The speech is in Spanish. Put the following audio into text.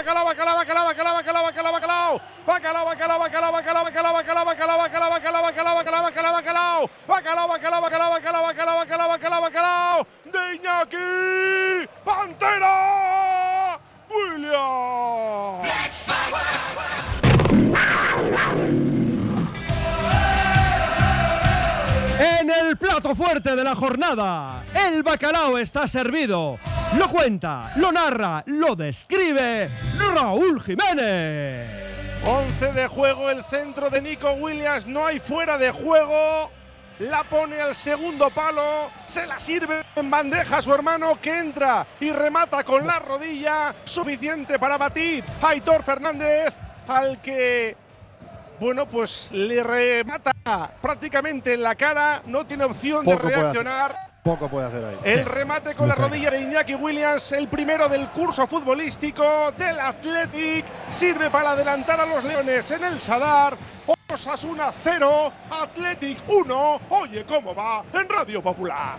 bacalao, bacalao, bacalao, bacalao, bacalao, bacalao, bacalao, bacalao, bacalao, bacalao, bacalao. Bacalao, bacalao, bacalao, bacalao, bacalao, bacalao, bacalao, bacalao. De Iñaki. Pantera. El plato fuerte de la jornada, el bacalao está servido. Lo cuenta, lo narra, lo describe Raúl Jiménez. 11 de juego, el centro de Nico Williams, no hay fuera de juego. La pone al segundo palo, se la sirve en bandeja a su hermano que entra y remata con la rodilla, suficiente para batir Aitor Fernández, al que, bueno, pues le remata prácticamente en la cara, no tiene opción Poco de reaccionar. Poco puede hacer ahí. El remate con la rodilla de Iñaki Williams, el primero del curso futbolístico del Athletic, sirve para adelantar a los Leones en el Sadar. Osasuna 0, Athletic 1. Oye, ¿cómo va? En Radio Popular.